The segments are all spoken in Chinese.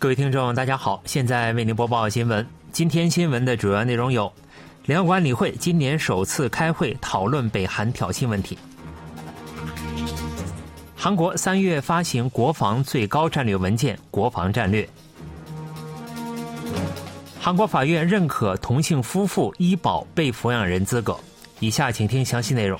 各位听众，大家好，现在为您播报新闻。今天新闻的主要内容有：联合国安理会今年首次开会讨论北韩挑衅问题；韩国三月发行国防最高战略文件《国防战略》；韩国法院认可同性夫妇医保被抚养人资格。以下请听详细内容。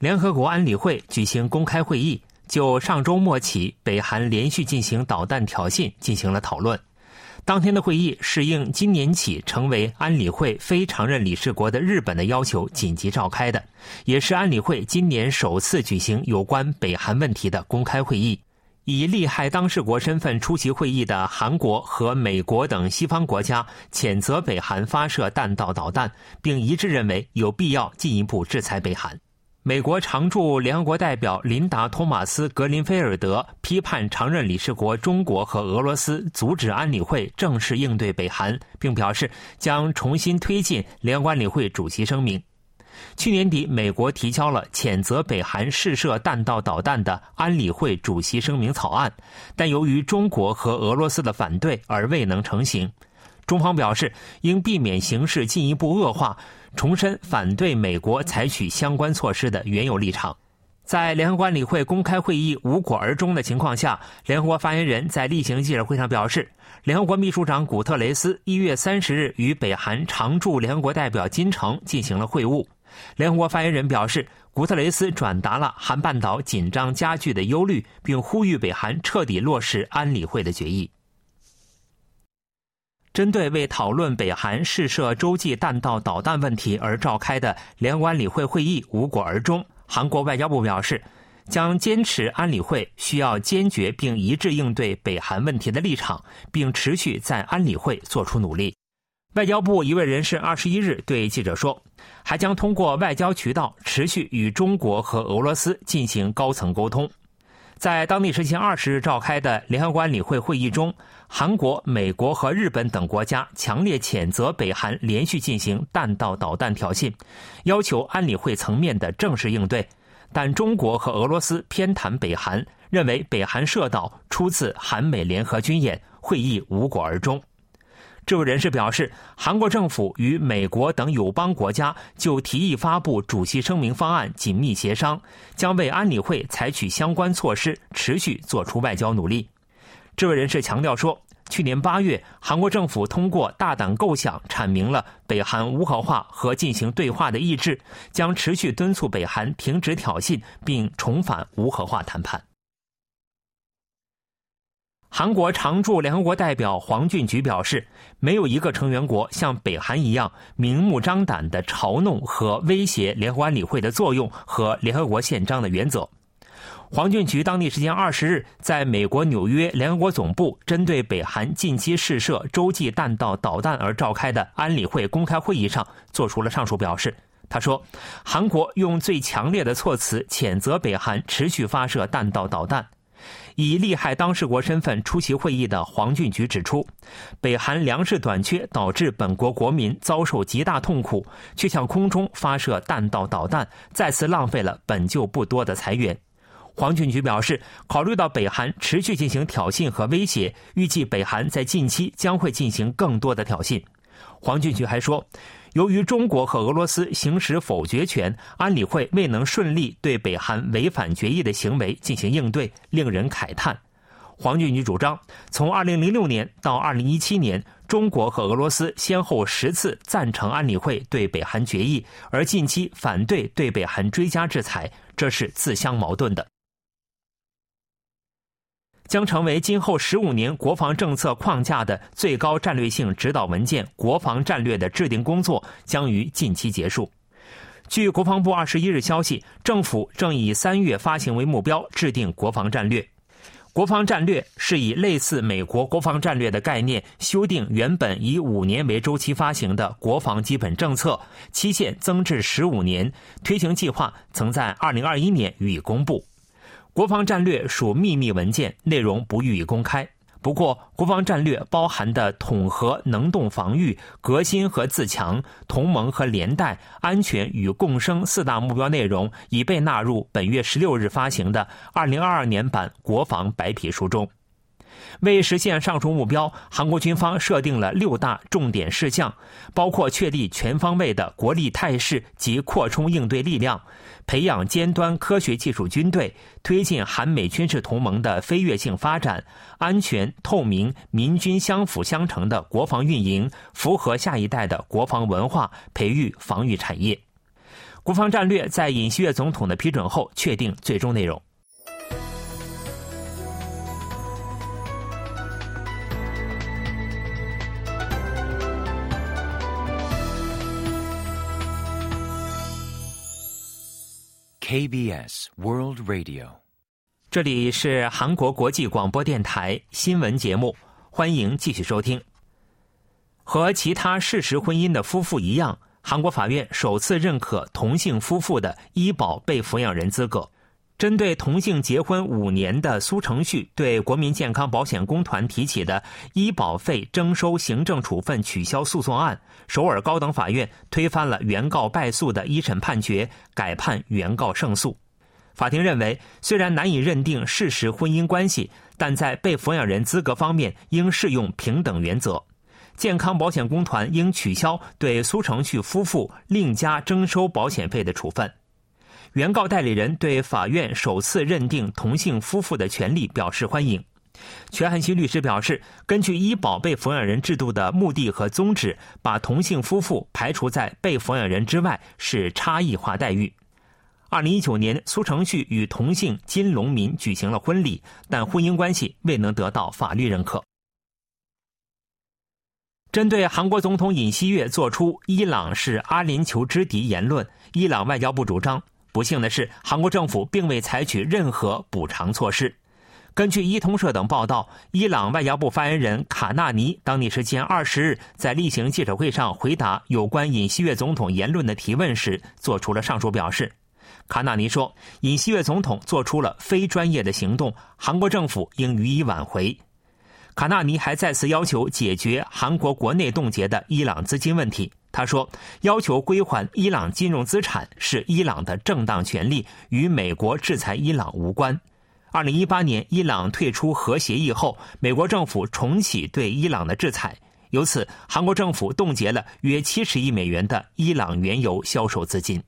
联合国安理会举行公开会议，就上周末起北韩连续进行导弹挑衅进行了讨论。当天的会议是应今年起成为安理会非常任理事国的日本的要求紧急召开的，也是安理会今年首次举行有关北韩问题的公开会议。以利害当事国身份出席会议的韩国和美国等西方国家谴责北韩发射弹道导弹，并一致认为有必要进一步制裁北韩。美国常驻联合国代表琳达·托马斯·格林菲尔德批判常任理事国中国和俄罗斯阻止安理会正式应对北韩，并表示将重新推进联合安理会主席声明。去年底，美国提交了谴责北韩试射弹道导弹的安理会主席声明草案，但由于中国和俄罗斯的反对而未能成型。中方表示，应避免形势进一步恶化。重申反对美国采取相关措施的原有立场。在联合国安理会公开会议无果而终的情况下，联合国发言人在例行记者会上表示，联合国秘书长古特雷斯一月三十日与北韩常驻联合国代表金城进行了会晤。联合国发言人表示，古特雷斯转达了韩半岛紧张加剧的忧虑，并呼吁北韩彻底落实安理会的决议。针对为讨论北韩试射洲际弹道导弹问题而召开的联合国安理会会议无果而终，韩国外交部表示，将坚持安理会需要坚决并一致应对北韩问题的立场，并持续在安理会做出努力。外交部一位人士二十一日对记者说，还将通过外交渠道持续与中国和俄罗斯进行高层沟通。在当地时间二十日召开的联合国安理会会议中，韩国、美国和日本等国家强烈谴责北韩连续进行弹道导弹挑衅，要求安理会层面的正式应对。但中国和俄罗斯偏袒北韩，认为北韩射岛出自韩美联合军演，会议无果而终。这位人士表示，韩国政府与美国等友邦国家就提议发布主席声明方案紧密协商，将为安理会采取相关措施持续做出外交努力。这位人士强调说，去年八月，韩国政府通过大胆构想阐明了北韩无核化和进行对话的意志，将持续敦促北韩停止挑衅，并重返无核化谈判。韩国常驻联合国代表黄俊菊表示，没有一个成员国像北韩一样明目张胆的嘲弄和威胁联合国安理会的作用和联合国宪章的原则。黄俊菊当地时间二十日在美国纽约联合国总部针对北韩近期试射洲际弹道导弹而召开的安理会公开会议上做出了上述表示。他说，韩国用最强烈的措辞谴责北韩持续发射弹道导弹。以利害当事国身份出席会议的黄俊菊指出，北韩粮食短缺导致本国国民遭受极大痛苦，却向空中发射弹道导弹，再次浪费了本就不多的财源。黄俊菊表示，考虑到北韩持续进行挑衅和威胁，预计北韩在近期将会进行更多的挑衅。黄俊菊还说。由于中国和俄罗斯行使否决权，安理会未能顺利对北韩违反决议的行为进行应对，令人慨叹。黄俊宇主张，从2006年到2017年，中国和俄罗斯先后十次赞成安理会对北韩决议，而近期反对对北韩追加制裁，这是自相矛盾的。将成为今后十五年国防政策框架的最高战略性指导文件——国防战略的制定工作将于近期结束。据国防部二十一日消息，政府正以三月发行为目标制定国防战略。国防战略是以类似美国国防战略的概念修订原本以五年为周期发行的国防基本政策，期限增至十五年。推行计划曾在二零二一年予以公布。国防战略属秘密文件，内容不予以公开。不过，国防战略包含的统合、能动防御、革新和自强、同盟和连带、安全与共生四大目标内容已被纳入本月十六日发行的二零二二年版国防白皮书中。为实现上述目标，韩国军方设定了六大重点事项，包括确立全方位的国力态势及扩充应对力量，培养尖端科学技术军队，推进韩美军事同盟的飞跃性发展，安全、透明、民军相辅相成的国防运营，符合下一代的国防文化，培育防御产业。国防战略在尹锡悦总统的批准后确定最终内容。KBS World Radio，这里是韩国国际广播电台新闻节目，欢迎继续收听。和其他事实婚姻的夫妇一样，韩国法院首次认可同性夫妇的医保被抚养人资格。针对同性结婚五年的苏成旭对国民健康保险公团提起的医保费征收行政处分取消诉讼案，首尔高等法院推翻了原告败诉的一审判决，改判原告胜诉。法庭认为，虽然难以认定事实婚姻关系，但在被抚养人资格方面应适用平等原则。健康保险公团应取消对苏成旭夫妇另加征收保险费的处分。原告代理人对法院首次认定同性夫妇的权利表示欢迎。全汉熙律师表示，根据医保被抚养人制度的目的和宗旨，把同性夫妇排除在被抚养人之外是差异化待遇。二零一九年，苏成旭与同性金龙民举行了婚礼，但婚姻关系未能得到法律认可。针对韩国总统尹锡悦作出“伊朗是阿联酋之敌”言论，伊朗外交部主张。不幸的是，韩国政府并未采取任何补偿措施。根据伊通社等报道，伊朗外交部发言人卡纳尼当地时间二十日在例行记者会上回答有关尹锡悦总统言论的提问时，做出了上述表示。卡纳尼说：“尹锡悦总统做出了非专业的行动，韩国政府应予以挽回。”卡纳尼还再次要求解决韩国国内冻结的伊朗资金问题。他说：“要求归还伊朗金融资产是伊朗的正当权利，与美国制裁伊朗无关。”二零一八年，伊朗退出核协议后，美国政府重启对伊朗的制裁，由此，韩国政府冻结了约七十亿美元的伊朗原油销售资金。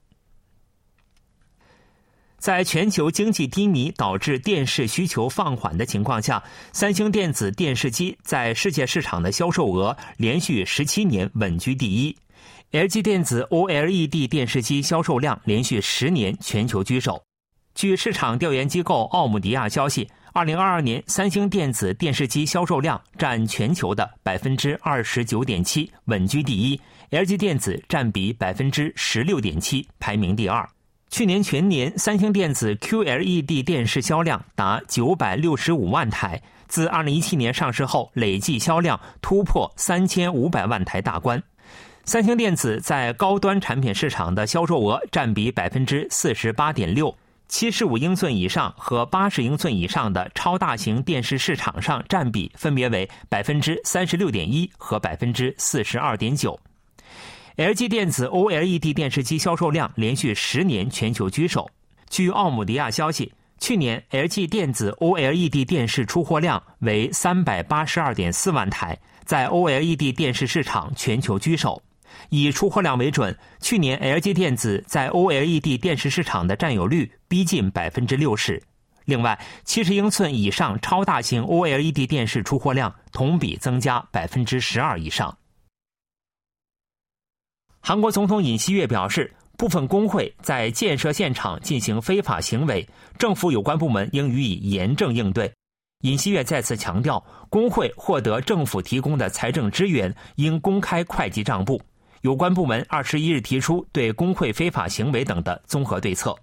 在全球经济低迷导致电视需求放缓的情况下，三星电子电视机在世界市场的销售额连续十七年稳居第一。LG 电子 OLED 电视机销售量连续十年全球居首。据市场调研机构奥姆迪亚消息，二零二二年三星电子电视机销售量占全球的百分之二十九点七，稳居第一；LG 电子占比百分之十六点七，排名第二。去年全年三星电子 QLED 电视销量达九百六十五万台，自二零一七年上市后，累计销量突破三千五百万台大关。三星电子在高端产品市场的销售额占比百分之四十八点六，七十五英寸以上和八十英寸以上的超大型电视市场上占比分别为百分之三十六点一和百分之四十二点九。LG 电子 OLED 电视机销售量连续十年全球居首。据奥姆迪亚消息，去年 LG 电子 OLED 电视出货量为三百八十二点四万台，在 OLED 电视市场全球居首。以出货量为准，去年 LG 电子在 OLED 电视市场的占有率逼近百分之六十。另外，七十英寸以上超大型 OLED 电视出货量同比增加百分之十二以上。韩国总统尹锡悦表示，部分工会在建设现场进行非法行为，政府有关部门应予以严正应对。尹锡悦再次强调，工会获得政府提供的财政支援应公开会计账簿。有关部门二十一日提出对工会非法行为等的综合对策。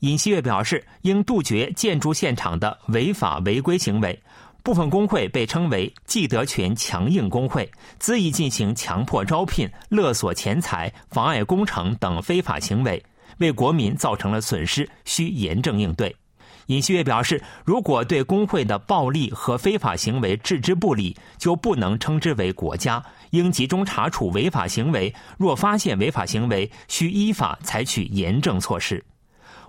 尹锡悦表示，应杜绝建筑现场的违法违规行为。部分工会被称为既得权强硬工会，恣意进行强迫招聘、勒索钱财、妨碍工程等非法行为，为国民造成了损失，需严正应对。尹锡悦表示，如果对工会的暴力和非法行为置之不理，就不能称之为国家，应集中查处违法行为。若发现违法行为，需依法采取严正措施。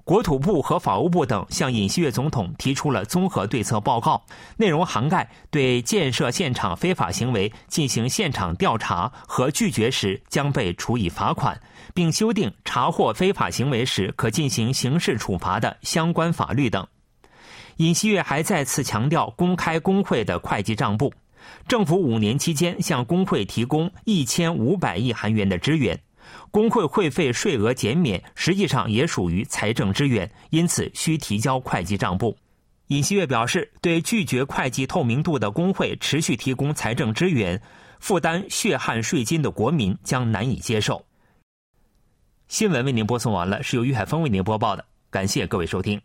国土部和法务部等向尹锡悦总统提出了综合对策报告，内容涵盖对建设现场非法行为进行现场调查和拒绝时将被处以罚款，并修订查获非法行为时可进行刑事处罚的相关法律等。尹锡悦还再次强调公开工会的会计账簿，政府五年期间向工会提供一千五百亿韩元的支援。工会会费税额减免，实际上也属于财政支援，因此需提交会计账簿。尹锡悦表示，对拒绝会计透明度的工会持续提供财政支援、负担血汗税金的国民将难以接受。新闻为您播送完了，是由于海峰为您播报的，感谢各位收听。